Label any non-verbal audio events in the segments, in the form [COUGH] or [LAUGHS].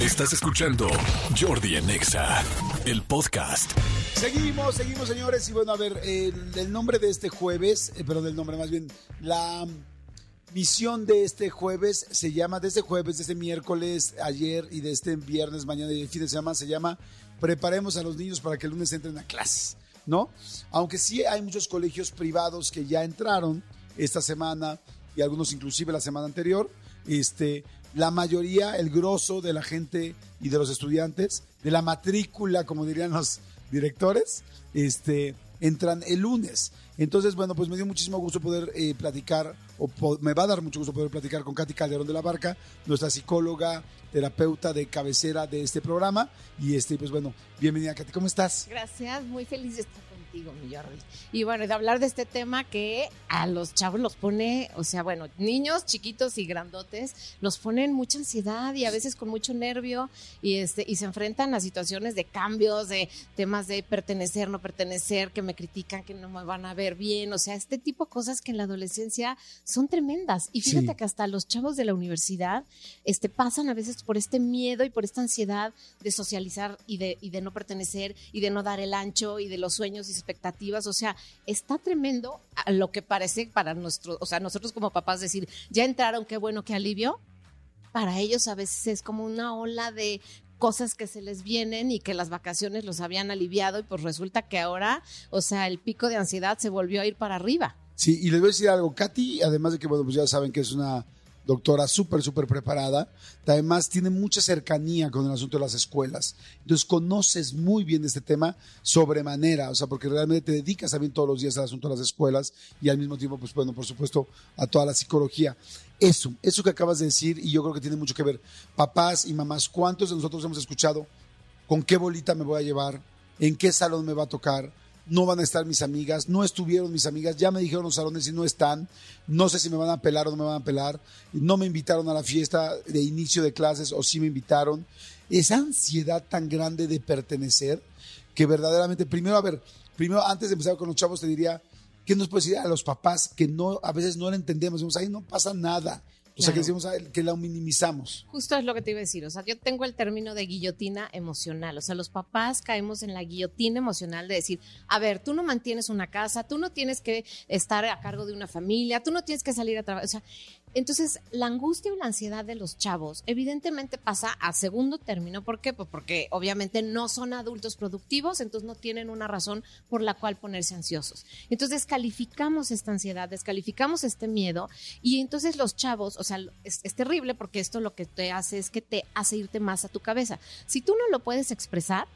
Estás escuchando Jordi Anexa, el podcast. Seguimos, seguimos, señores. Y bueno, a ver, el, nombre de este jueves, eh, perdón, el nombre más bien, la misión de este jueves se llama, de este jueves, de este miércoles, ayer y de este viernes, mañana y el fin de semana, se llama Preparemos a los niños para que el lunes entren a clases, ¿no? Aunque sí hay muchos colegios privados que ya entraron esta semana y algunos inclusive la semana anterior, este, la mayoría, el grosso de la gente y de los estudiantes, de la matrícula, como dirían los directores, este, entran el lunes. Entonces, bueno, pues me dio muchísimo gusto poder eh, platicar, o me va a dar mucho gusto poder platicar con Katy Calderón de la Barca, nuestra psicóloga, terapeuta de cabecera de este programa. Y este, pues bueno, bienvenida Katy, ¿cómo estás? Gracias, muy feliz de estar contigo, mi Jordi. Y bueno, de hablar de este tema que a los chavos los pone, o sea, bueno, niños chiquitos y grandotes, los ponen mucha ansiedad y a veces con mucho nervio y este y se enfrentan a situaciones de cambios, de temas de pertenecer, no pertenecer, que me critican, que no me van a ver bien, o sea, este tipo de cosas que en la adolescencia son tremendas. Y fíjate Sí. que hasta los chavos de la universidad este pasan a veces por este miedo y por esta ansiedad de socializar y de, y de no pertenecer y de no dar el ancho y de los sueños y expectativas. O sea, está tremendo a lo que parece para nuestros, o sea, nosotros como papás decir, ya entraron, qué bueno, qué alivio. Para ellos a veces es como una ola de cosas que se les vienen y que las vacaciones los habían aliviado y pues resulta que ahora, o sea, el pico de ansiedad se volvió a ir para arriba. Sí, y les voy a decir algo, Katy, además de que, bueno, pues ya saben que es una doctora súper, súper preparada, además tiene mucha cercanía con el asunto de las escuelas. Entonces conoces muy bien este tema sobremanera, o sea, porque realmente te dedicas también todos los días al asunto de las escuelas y al mismo tiempo, pues bueno, por supuesto, a toda la psicología. Eso, eso que acabas de decir, y yo creo que tiene mucho que ver, papás y mamás, ¿cuántos de nosotros hemos escuchado con qué bolita me voy a llevar? ¿En qué salón me va a tocar? No van a estar mis amigas, no estuvieron mis amigas, ya me dijeron los salones y no están, no sé si me van a pelar o no me van a pelar, no me invitaron a la fiesta de inicio de clases o sí me invitaron. Esa ansiedad tan grande de pertenecer que verdaderamente, primero, a ver, primero antes de empezar con los chavos te diría, ¿qué nos puedes decir a los papás que no, a veces no lo entendemos? Decimos, ahí no pasa nada. O sea, que decimos "Ay, que la minimizamos. Justo es lo que te iba a decir. O sea, yo tengo el término de guillotina emocional. O sea, los papás caemos en la guillotina emocional de decir, a ver, tú no mantienes una casa, tú no tienes que estar a cargo de una familia, tú no tienes que salir a trabajar. O sea, entonces la angustia o la ansiedad de los chavos evidentemente pasa a segundo término. ¿Por qué? Pues porque obviamente no son adultos productivos, entonces no tienen una razón por la cual ponerse ansiosos. Entonces descalificamos esta ansiedad, descalificamos este miedo y entonces los chavos, o sea, es, es terrible porque esto lo que te hace es que te hace irte más a tu cabeza. Si tú no lo puedes expresar,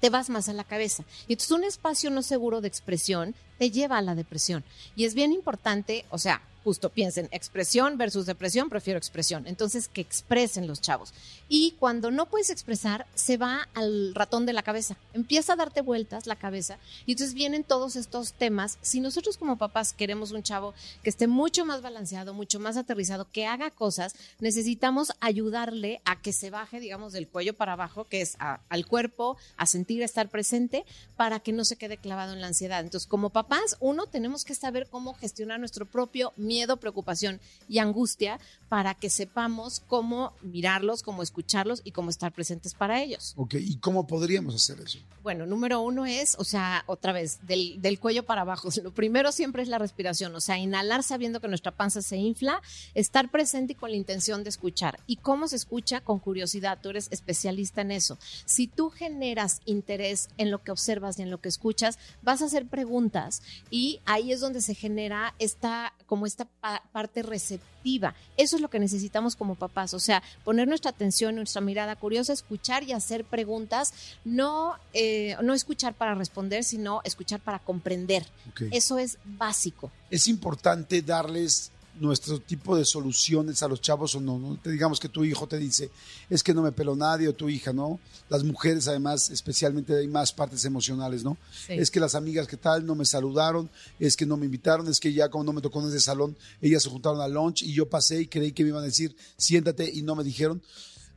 te vas más a la cabeza. Y entonces un espacio no seguro de expresión te lleva a la depresión. Y es bien importante, o sea, justo piensen, expresión versus depresión, prefiero expresión. Entonces, que expresen los chavos. Y cuando no puedes expresar, se va al ratón de la cabeza. Empieza a darte vueltas la cabeza. Y entonces vienen todos estos temas. Si nosotros como papás queremos un chavo que esté mucho más balanceado, mucho más aterrizado, que haga cosas, necesitamos ayudarle a que se baje, digamos, del cuello para abajo, que es a- al cuerpo, a sentir, a estar presente, para que no se quede clavado en la ansiedad. Entonces, como papás, uno, tenemos que saber cómo gestionar nuestro propio miedo, preocupación y angustia para que sepamos cómo mirarlos, cómo escucharlos y cómo estar presentes para ellos. Ok, ¿y cómo podríamos hacer eso? Bueno, número uno es, o sea, otra vez, del, del cuello para abajo. [LAUGHS] Lo primero siempre es la respiración, o sea, inhalar sabiendo que nuestra panza se infla, estar presente y con la intención de escuchar. ¿Y cómo se escucha? Con curiosidad, tú eres especialista en eso. Si tú generas interés en lo que observas y en lo que escuchas, vas a hacer preguntas y ahí es donde se genera esta, como esta pa- parte receptiva. Eso es lo que necesitamos como papás, o sea, poner nuestra atención, nuestra mirada curiosa, escuchar y hacer preguntas, no, eh, no escuchar para responder, sino escuchar para comprender. Eso es básico. es importante darles nuestro tipo de soluciones a los chavos o no, no te digamos que tu hijo te dice es que no me peló nadie o tu hija no las mujeres además especialmente hay más partes emocionales no Sí. es que las amigas que tal no me saludaron es que no me invitaron es que ya como no me tocó en ese salón ellas se juntaron al lunch y yo pasé y creí que me iban a decir siéntate y no me dijeron.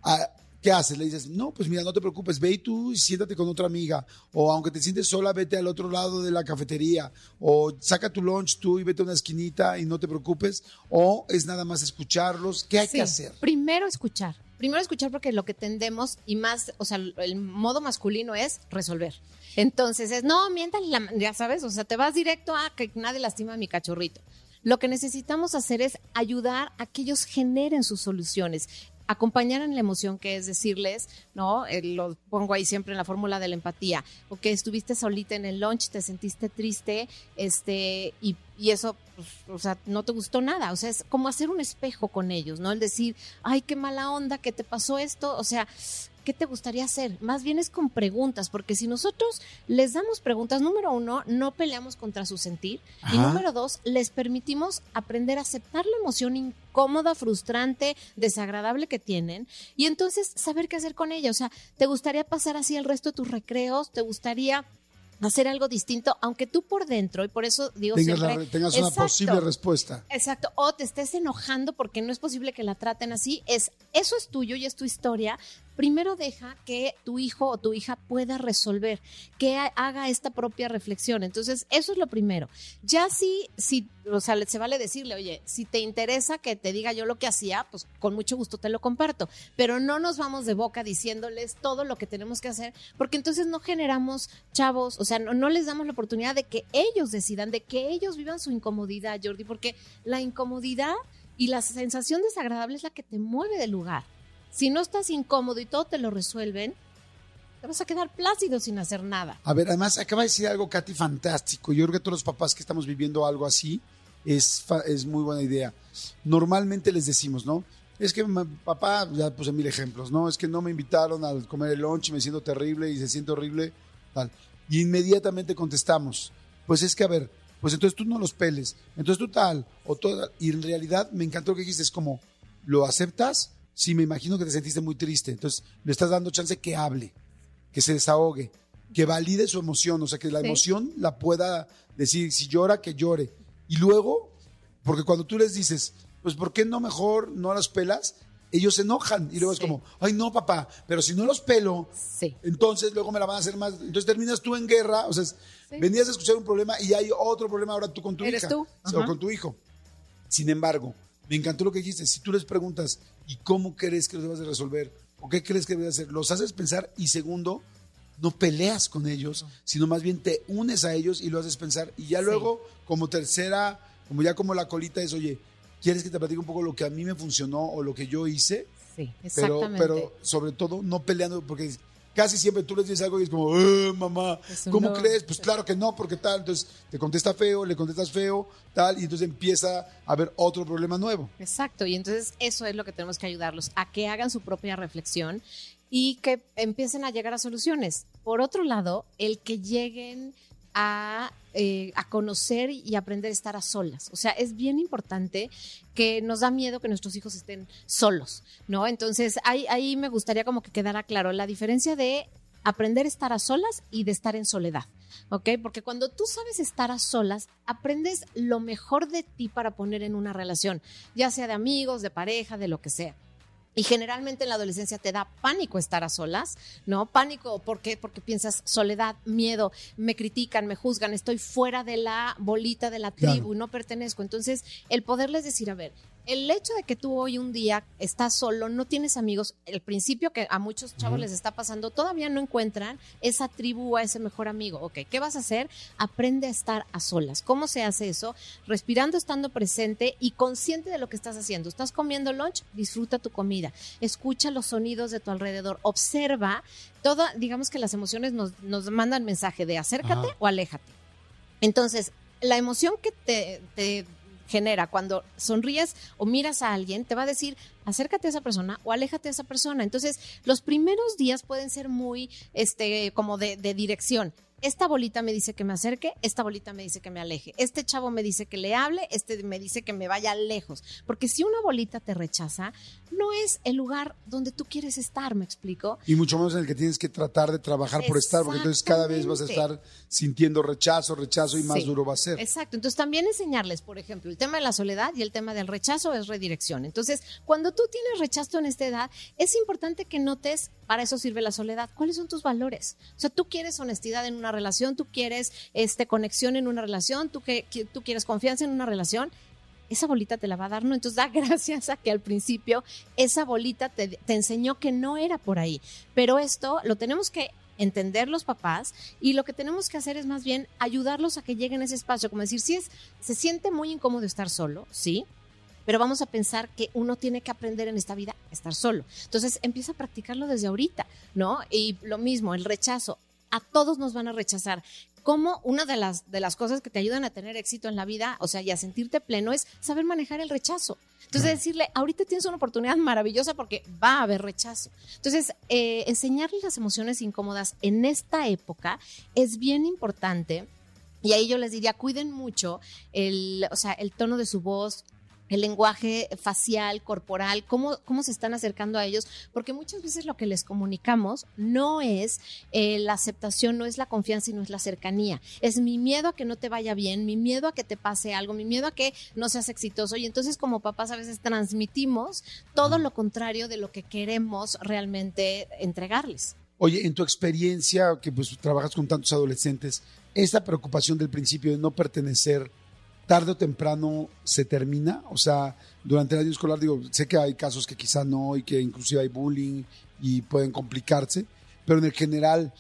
Ah, ¿qué haces? Le dices, no, pues mira, no te preocupes, ve y tú y siéntate con otra amiga. O aunque te sientes sola, vete al otro lado de la cafetería. O saca tu lunch tú y vete a una esquinita y no te preocupes. O es nada más escucharlos. ¿Qué hay Sí, que hacer? Primero escuchar. Primero escuchar porque lo que tendemos y más, o sea, el modo masculino es resolver. Entonces es, no, miéntale, la- ya sabes, o sea, te vas directo a que nadie lastima a mi cachorrito. Lo que necesitamos hacer es ayudar a que ellos generen sus soluciones, acompañar en la emoción, que es decirles, ¿no? Eh, lo pongo ahí siempre en la fórmula de la empatía, o que estuviste solita en el lunch, te sentiste triste, este, y, y eso, pues, o sea, no te gustó nada, o sea, es como hacer un espejo con ellos, ¿no? El decir, ay, qué mala onda, que te pasó esto, o sea, ¿qué te gustaría hacer? Más bien es con preguntas, porque si nosotros les damos preguntas, número uno, no peleamos contra su sentir, y número dos, les permitimos aprender a aceptar la emoción incómoda, frustrante, desagradable que tienen, y entonces saber qué hacer con ella. O sea, ¿te gustaría pasar así el resto de tus recreos? ¿Te gustaría hacer algo distinto? Aunque tú por dentro, y por eso digo Tengas, la- siempre... tengas una posible respuesta. Exacto, o te estés enojando porque no es posible que la traten así, es eso es tuyo y es tu historia. Primero deja que tu hijo o tu hija pueda resolver, que ha- haga esta propia reflexión. Entonces, eso es lo primero. Ya si, si, o sea, se vale decirle, oye, si te interesa que te diga yo lo que hacía, pues con mucho gusto te lo comparto. Pero no nos vamos de boca diciéndoles todo lo que tenemos que hacer, porque entonces no generamos chavos, o sea, no, no les damos la oportunidad de que ellos decidan, de que ellos vivan su incomodidad, Jordi, porque la incomodidad y la sensación desagradable es la que te mueve del lugar. Si no estás incómodo y todo te lo resuelven, te vas a quedar plácido sin hacer nada. A ver, además acaba de decir algo, Katy, fantástico. Yo creo que todos los papás que estamos viviendo algo así es, es muy buena idea. Normalmente les decimos, ¿no? Es que papá, ya puse mil ejemplos, ¿no? Es que no me invitaron a comer el lunch y me siento terrible y se siente horrible, tal. Y inmediatamente contestamos, pues es que, a ver, pues entonces tú no los peles, entonces tú tal, o toda. Y en realidad me encantó lo que dijiste, es como, ¿lo aceptas? Sí, me imagino que te sentiste muy triste, entonces le estás dando chance que hable que se desahogue, que valide su emoción, o sea, que la Sí. emoción la pueda decir, si llora, que llore. Y luego, porque cuando tú les dices, pues, ¿por qué no mejor no las pelas? Ellos se enojan y luego es como, ay, no, papá, pero si no los pelo, Sí. entonces luego me la van a hacer más. Entonces terminas tú en guerra, o sea, venías a escuchar un problema y hay otro problema ahora tú con tu Eres hija tú. o Ajá. con tu hijo. Sin embargo, me encantó lo que dijiste. Si tú les preguntas, ¿y cómo crees que los debes de resolver? ¿O qué crees que debes hacer? Los haces pensar y segundo, no peleas con ellos, sino más bien te unes a ellos y lo haces pensar. Y ya Sí. luego, como tercera, como ya como la colita es, oye, ¿quieres que te platique un poco lo que a mí me funcionó o lo que yo hice? Sí, Pero, exactamente. pero sobre todo no peleando, porque casi siempre tú les dices algo y es como, "Eh, mamá, ¿cómo no". crees? Pues claro que no, porque tal. Entonces te contesta feo, le contestas feo, tal, y entonces empieza a haber otro problema nuevo. Exacto, y entonces eso es lo que tenemos que ayudarlos, a que hagan su propia reflexión y que empiecen a llegar a soluciones. Por otro lado, el que lleguen a, eh, a conocer y aprender a estar a solas. O sea, es bien importante que nos da miedo que nuestros hijos estén solos, ¿no? Entonces, ahí, ahí me gustaría como que quedara claro la diferencia de aprender a estar a solas y de estar en soledad, ¿ok? Porque cuando tú sabes estar a solas, aprendes lo mejor de ti para poner en una relación, ya sea de amigos, de pareja, de lo que sea. Y generalmente en la adolescencia te da pánico estar a solas, ¿no? Pánico, ¿por qué? Porque piensas soledad, miedo, me critican, me juzgan, estoy fuera de la bolita de la tribu, Claro. no pertenezco. Entonces, el poderles decir, a ver, el hecho de que tú hoy un día estás solo, no tienes amigos, el principio que a muchos chavos les está pasando, todavía no encuentran esa tribu a ese mejor amigo. Ok, ¿qué vas a hacer? Aprende a estar a solas. ¿Cómo se hace eso? Respirando, estando presente y consciente de lo que estás haciendo. ¿Estás comiendo lunch? Disfruta tu comida. Escucha los sonidos de tu alrededor. Observa. Toda, digamos que las emociones nos, nos mandan mensaje de acércate Ajá. o aléjate. Entonces, la emoción que te, te genera cuando sonríes o miras a alguien, te va a decir, acércate a esa persona o aléjate de esa persona. Entonces, los primeros días pueden ser muy, este, como de, de dirección. Esta bolita me dice que me acerque, esta bolita me dice que me aleje, este chavo me dice que le hable, este me dice que me vaya lejos. Porque si una bolita te rechaza, no es el lugar donde tú quieres estar, ¿me explico? Y mucho menos en el que tienes que tratar de trabajar por estar, porque entonces cada vez vas a estar sintiendo rechazo, rechazo y más duro va a ser. Exacto. Entonces también enseñarles, por ejemplo, el tema de la soledad y el tema del rechazo es redirección. Entonces, cuando tú tienes rechazo en esta edad, es importante que notes, para eso sirve la soledad, cuáles son tus valores. O sea, tú quieres honestidad en una relación, tú quieres este, conexión en una relación, tú, que, tú quieres confianza en una relación esa bolita te la va a dar, ¿no? Entonces da [LAUGHS] gracias a que al principio esa bolita te, te, enseñó que no era por ahí. Pero esto lo tenemos que entender los papás y lo que tenemos que hacer es más bien ayudarlos a que lleguen a ese espacio, como decir, si es, se siente muy incómodo estar solo, sí, pero vamos a pensar que uno tiene que aprender en esta vida a estar solo. Entonces empieza a practicarlo desde ahorita, ¿no? Y lo mismo, el rechazo. A todos nos van a rechazar como una de las, de las cosas que te ayudan a tener éxito en la vida, o sea, y a sentirte pleno, es saber manejar el rechazo. Entonces, decirle, ahorita tienes una oportunidad maravillosa porque va a haber rechazo. Entonces, eh, enseñarles las emociones incómodas en esta época es bien importante. Y ahí yo les diría, cuiden mucho el, o sea, el tono de su voz, el lenguaje facial, corporal, cómo, cómo se están acercando a ellos, porque muchas veces lo que les comunicamos no es eh, la aceptación, no es la confianza y no es la cercanía, es mi miedo a que no te vaya bien, mi miedo a que te pase algo, mi miedo a que no seas exitoso. Y entonces como papás a veces transmitimos todo lo contrario de lo que queremos realmente entregarles. Oye, en tu experiencia, que pues trabajas con tantos adolescentes, esta preocupación del principio de no pertenecer, tarde o temprano se termina. O sea, durante el año escolar, digo, sé que hay casos que quizá no y que inclusive hay bullying y pueden complicarse, pero en el general,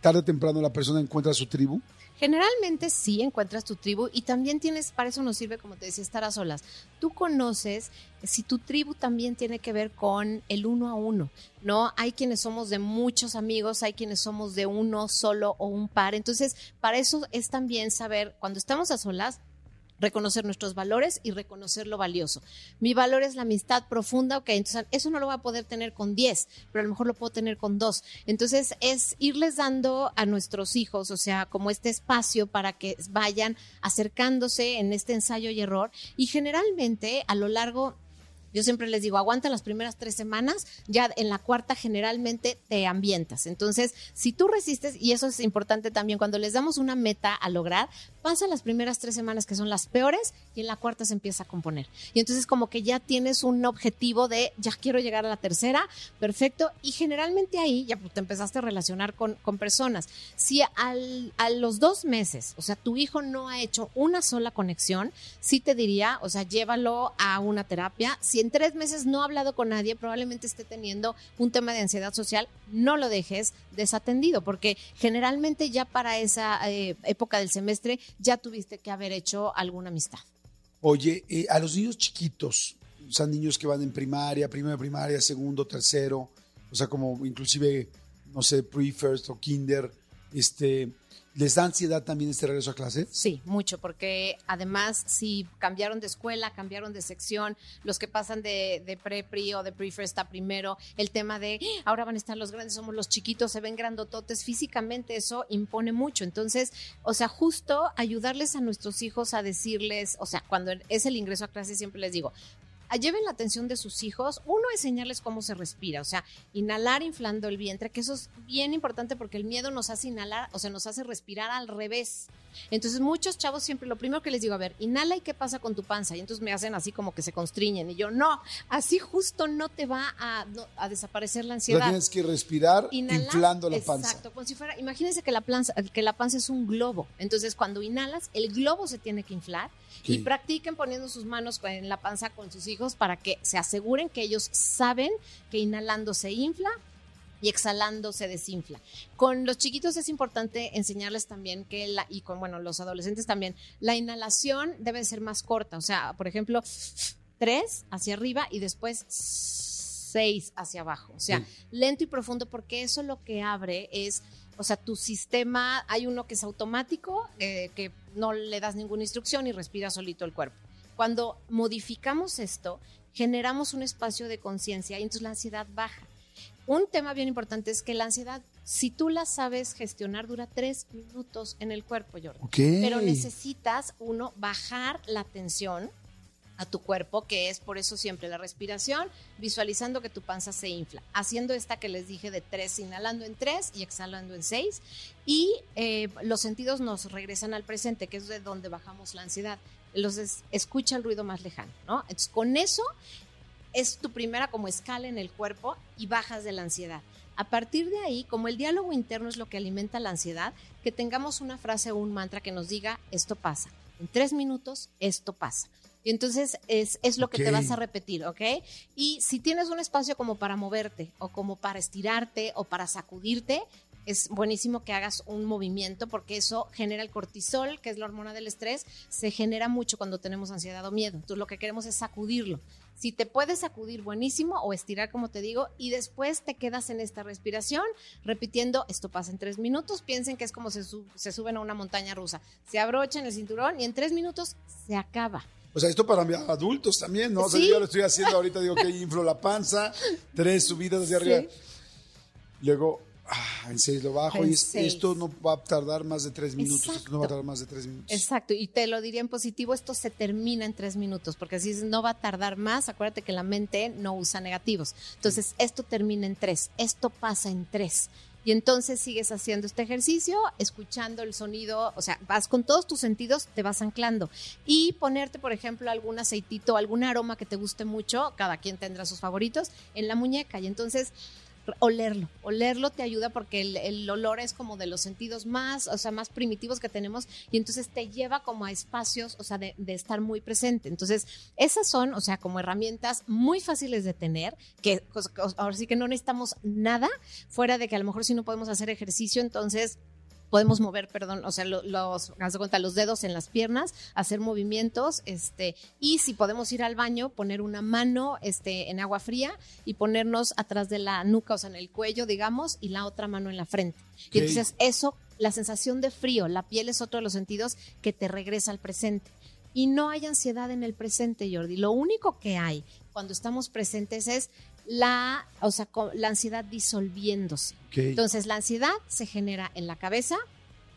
tarde o temprano la persona encuentra su tribu. Generalmente sí encuentras tu tribu y también tienes, para eso nos sirve, como te decía, estar a solas. Tú conoces si tu tribu también tiene que ver con el uno a uno, ¿no? Hay quienes somos de muchos amigos, hay quienes somos de uno solo o un par. Entonces, para eso es también saber, cuando estamos a solas, reconocer nuestros valores y reconocer lo valioso. Mi valor es la amistad profunda, ok, entonces eso no lo voy a poder tener con 10, pero a lo mejor lo puedo tener con 2. Entonces es irles dando a nuestros hijos, o sea, como este espacio para que vayan acercándose en este ensayo y error y generalmente a lo largo yo siempre les digo, aguanta las primeras tres semanas, ya en la cuarta generalmente te ambientas. Entonces, si tú resistes, y eso es importante también, cuando les damos una meta a lograr, pasa las primeras tres semanas que son las peores y en la cuarta se empieza a componer. Y entonces como que ya tienes un objetivo de, ya quiero llegar a la tercera, perfecto, y generalmente ahí ya te empezaste a relacionar con, con personas. Si al, a los dos meses, o sea, tu hijo no ha hecho una sola conexión, sí te diría, o sea, llévalo a una terapia. Si en tres meses no ha hablado con nadie, probablemente esté teniendo un tema de ansiedad social, no lo dejes desatendido, porque generalmente ya para esa eh, época del semestre ya tuviste que haber hecho alguna amistad. Oye, eh, a los niños chiquitos, o sea, niños que van en primaria, primero de primaria, segundo, tercero, o sea, como inclusive, no sé, pre-first o kinder, este, ¿Les da ansiedad también este regreso a clase? Sí, mucho, porque además si cambiaron de escuela, cambiaron de sección, los que pasan de, de pre-pri o de pre-first a primero, el tema de ¡Ah! ahora van a estar los grandes, somos los chiquitos, se ven grandototes, físicamente eso impone mucho. Entonces, o sea, justo ayudarles a nuestros hijos a decirles, o sea, cuando es el ingreso a clase siempre les digo, lleven la atención de sus hijos. Uno, enseñarles cómo se respira, o sea, inhalar inflando el vientre, que eso es bien importante porque el miedo nos hace inhalar, o sea, nos hace respirar al revés. Entonces, muchos chavos siempre lo primero que les digo, a ver, inhala y qué pasa con tu panza. Y entonces me hacen así como que se constriñen. Y yo, no, así justo no te va a, desaparecer la ansiedad. tienes que respirar inflando la panza. Exacto, como si fuera, imagínense que la, panza, que la panza es un globo. Entonces, cuando inhalas, el globo se tiene que inflar. Y practiquen poniendo sus manos en la panza con sus hijos para que se aseguren que ellos saben que inhalando se infla y exhalando se desinfla. Con los chiquitos es importante enseñarles también que la, y con bueno, los adolescentes también, la inhalación debe ser más corta, o sea, por ejemplo, tres hacia arriba y después seis hacia abajo, o sea, lento y profundo porque eso lo que abre es o sea, tu sistema, hay uno que es automático, eh, que no le das ninguna instrucción y respira solito el cuerpo. Cuando modificamos esto, generamos un espacio de conciencia y entonces la ansiedad baja. Un tema bien importante es que la ansiedad, si tú la sabes gestionar, dura tres minutos en el cuerpo, Jordi. Ok. Pero necesitas, uno, bajar la tensión a tu cuerpo, que es por eso siempre la respiración, visualizando que tu panza se infla, haciendo esta que les dije de tres, inhalando en tres y exhalando en seis, y eh, los sentidos nos regresan al presente, que es de donde bajamos la ansiedad. Los es- escucha el ruido más lejano, ¿no? Entonces, con eso es tu primera como escala en el cuerpo y bajas de la ansiedad. A partir de ahí, como el diálogo interno es lo que alimenta la ansiedad, que tengamos una frase o un mantra que nos diga, esto pasa. En tres minutos, esto pasa. Y entonces es, es lo que te vas a repetir, ¿ok? Y si tienes un espacio como para moverte o como para estirarte o para sacudirte, es buenísimo que hagas un movimiento porque eso genera el cortisol, que es la hormona del estrés, se genera mucho cuando tenemos ansiedad o miedo. Entonces lo que queremos es sacudirlo. Si te puedes sacudir, buenísimo, o estirar, como te digo, y después te quedas en esta respiración, repitiendo, esto pasa en tres minutos, piensen que es como se, se suben a una montaña rusa. Se abrochan el cinturón y en tres minutos se acaba. O sea, esto para adultos también, ¿no? O sea, Sí. yo lo estoy haciendo ahorita, digo que inflo la panza, tres subidas hacia arriba. Luego, ah, en seis lo bajo En y es- esto no va a tardar más de tres minutos. Esto no va a Exacto. tardar más de tres minutos. Exacto, y te lo diría en positivo, esto se termina en tres minutos, porque así es, no va a tardar más, acuérdate que la mente no usa negativos. Entonces, esto termina en tres, esto pasa en tres. Y entonces sigues haciendo este ejercicio, escuchando el sonido, o sea, vas con todos tus sentidos, te vas anclando. Y ponerte, por ejemplo, algún aceitito, algún aroma que te guste mucho, cada quien tendrá sus favoritos, en la muñeca. Y entonces olerlo. Olerlo te ayuda porque el, el olor es como de los sentidos más, o sea, más primitivos que tenemos y entonces te lleva como a espacios, o sea, de, de estar muy presente. Entonces, esas son, o sea, como herramientas muy fáciles de tener, que pues, ahora sí que no necesitamos nada fuera de que a lo mejor si no podemos hacer ejercicio, entonces podemos mover, perdón, o sea, lo- los, cuenta, los dedos en las piernas, hacer movimientos, este, y si podemos ir al baño, poner una mano, este, en agua fría y ponernos atrás de la nuca, o sea, en el cuello, digamos, y la otra mano en la frente. Y entonces eso, la sensación de frío, la piel es otro de los sentidos que te regresa al presente. Y no hay ansiedad en el presente, Jordi. Lo único que hay cuando estamos presentes es la, o sea, la ansiedad disolviéndose. Entonces, la ansiedad se genera en la cabeza.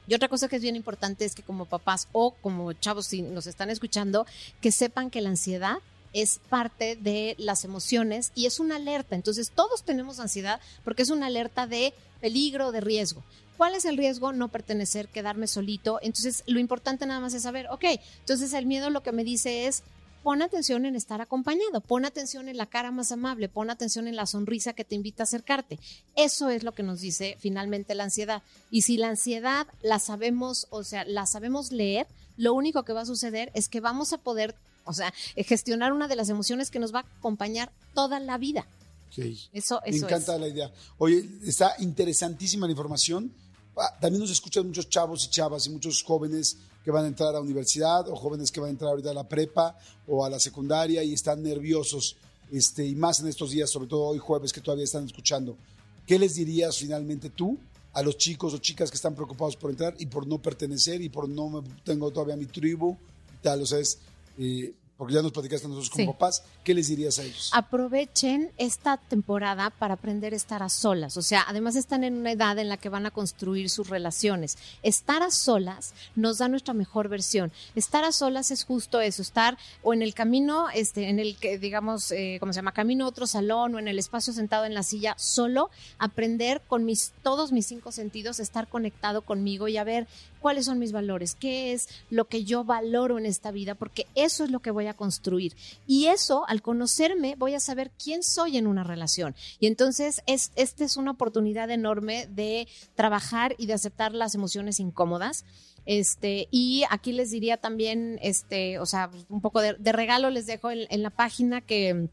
Y otra cosa que es bien importante es que como papás o como chavos, si nos están escuchando, que sepan que la ansiedad es parte de las emociones y es una alerta. Entonces, todos tenemos ansiedad porque es una alerta de peligro, de riesgo. ¿Cuál es el riesgo? No pertenecer, quedarme solito. Entonces, lo importante nada más es saber, ok, entonces el miedo lo que me dice es, pon atención en estar acompañado, pon atención en la cara más amable, pon atención en la sonrisa que te invita a acercarte. Eso es lo que nos dice finalmente la ansiedad. Y si la ansiedad la sabemos, o sea, la sabemos leer, lo único que va a suceder es que vamos a poder, o sea, gestionar una de las emociones que nos va a acompañar toda la vida. Ok. Eso, Me eso encanta es. la idea. Oye, está interesantísima la información. Ah, También nos escuchan muchos chavos y chavas y muchos jóvenes que van a entrar a universidad o jóvenes que van a entrar ahorita a la prepa o a la secundaria y están nerviosos. Este, y más en estos días, sobre todo hoy jueves que todavía están escuchando. ¿Qué les dirías finalmente tú a los chicos o chicas que están preocupados por entrar y por no pertenecer y por no tengo todavía mi tribu y tal? O es, eh, porque ya nos platicaste nosotros como Sí. papás, ¿qué les dirías a ellos? aprovechen esta temporada para aprender a estar a solas. O sea, además están en una edad en la que van a construir sus relaciones. Estar a solas nos da nuestra mejor versión. Estar a solas es justo eso, estar o en el camino, este, en el que digamos, eh, ¿cómo se llama? Camino a otro salón o en el espacio sentado en la silla, solo aprender con mis, todos mis cinco sentidos, estar conectado conmigo y a ver cuáles son mis valores, qué es lo que yo valoro en esta vida, porque eso es lo que voy a construir. Y eso, al conocerme, voy a saber quién soy en una relación. Y entonces, es, esta es una oportunidad enorme de trabajar y de aceptar las emociones incómodas. Este, y aquí les diría también, este, o sea, un poco de, regalo les dejo en la página que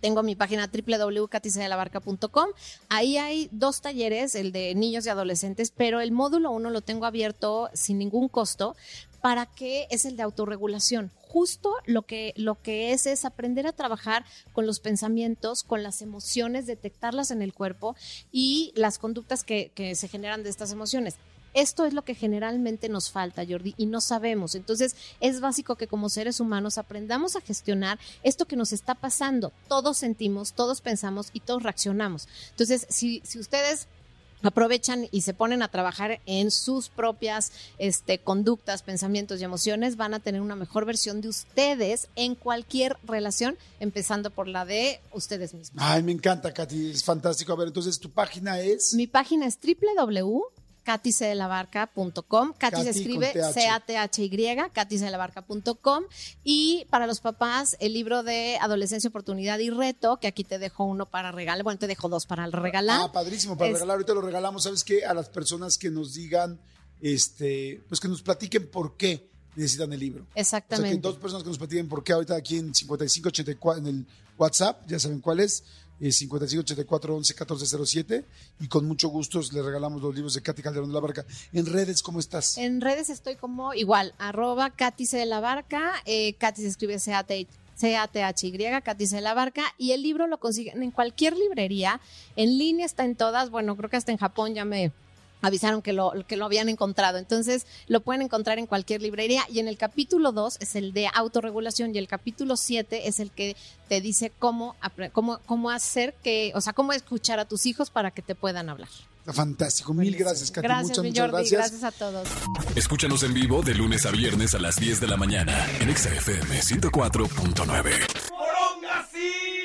tengo mi página www.catisayalabarca.com. Ahí hay dos talleres, el de niños y adolescentes, pero el módulo uno lo tengo abierto sin ningún costo para que es el de autorregulación. Justo lo que, lo que es es aprender a trabajar con los pensamientos, con las emociones, detectarlas en el cuerpo y las conductas que se generan de estas emociones. Esto es lo que generalmente nos falta, Jordi, y no sabemos. Entonces, es básico que como seres humanos aprendamos a gestionar esto que nos está pasando. Todos sentimos, todos pensamos y todos reaccionamos. Entonces, si, si ustedes aprovechan y se ponen a trabajar en sus propias este, conductas, pensamientos y emociones, van a tener una mejor versión de ustedes en cualquier relación, empezando por la de ustedes mismos. Ay, me encanta, Katy, es fantástico. A ver, entonces tu página es... Mi página es www katiselabarca.com. Katy se escribe C-A-T-H-Y, katiselabarca.com. Y para los papás, el libro de Adolescencia, Oportunidad y Reto, que aquí te dejo uno para regalar. Bueno, te dejo dos para regalar. Ah, padrísimo, para regalar. Ahorita lo regalamos, ¿sabes qué? A las personas que nos digan, este, pues que nos platiquen por qué necesitan el libro. Exactamente. O sea, que dos personas que nos platiquen por qué ahorita aquí en 5584 en el WhatsApp, ya saben cuál es, 55 84 11 14 07 y con mucho gusto le regalamos los libros de Katy Calderón de la Barca. En redes, ¿cómo estás? En redes estoy como igual, arroba Katy C de la Barca, eh, Katy se escribe C-A-T-Y, Katy C de la Barca, y el libro lo consiguen en cualquier librería, en línea está en todas, bueno, creo que hasta en Japón ya me avisaron que lo, que lo habían encontrado. Entonces, lo pueden encontrar en cualquier librería. Y en el capítulo 2 es el de autorregulación y el capítulo 7 es el que te dice cómo, cómo, cómo hacer que, o sea, cómo escuchar a tus hijos para que te puedan hablar. Fantástico. Mil gracias, Katy. Gracias, muchas, muchas gracias. Gracias a todos. Escúchanos en vivo de lunes a viernes a las 10 de la mañana en XFM 104.9.